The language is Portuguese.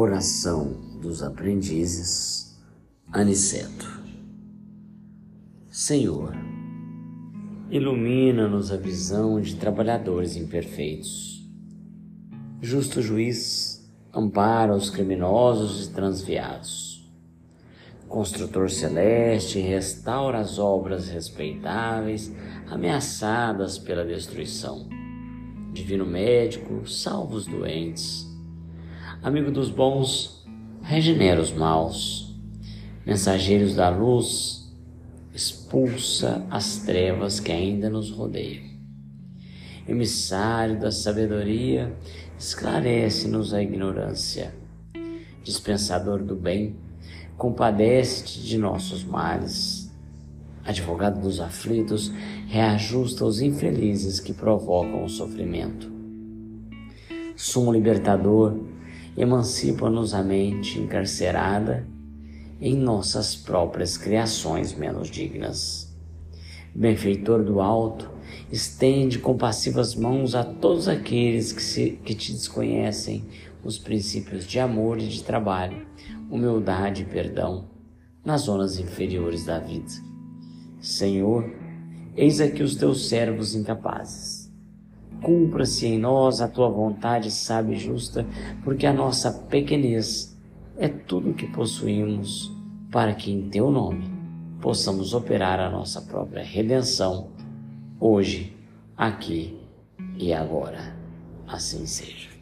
Oração dos Aprendizes, Aniceto. Senhor, ilumina-nos a visão de trabalhadores imperfeitos. Justo juiz, ampara os criminosos e transviados. Construtor celeste, restaura as obras respeitáveis ameaçadas pela destruição. Divino médico, salva os doentes amigo dos bons, regenera os maus, mensageiros da luz, expulsa as trevas que ainda nos rodeiam. Emissário da sabedoria, esclarece-nos a ignorância. Dispensador do bem, compadece-te de nossos males. Advogado dos aflitos, reajusta os infelizes que provocam o sofrimento. Sumo libertador, emancipa-nos a mente encarcerada em nossas próprias criações menos dignas. Benfeitor do alto, estende compassivas mãos a todos aqueles que, se, que te desconhecem os princípios de amor e de trabalho, humildade e perdão nas zonas inferiores da vida. Senhor, eis aqui os teus servos incapazes Cumpra-se em nós a tua vontade sábia e justa, porque a nossa pequenez é tudo o que possuímos, para que em teu nome possamos operar a nossa própria redenção, hoje, aqui e agora. Assim seja.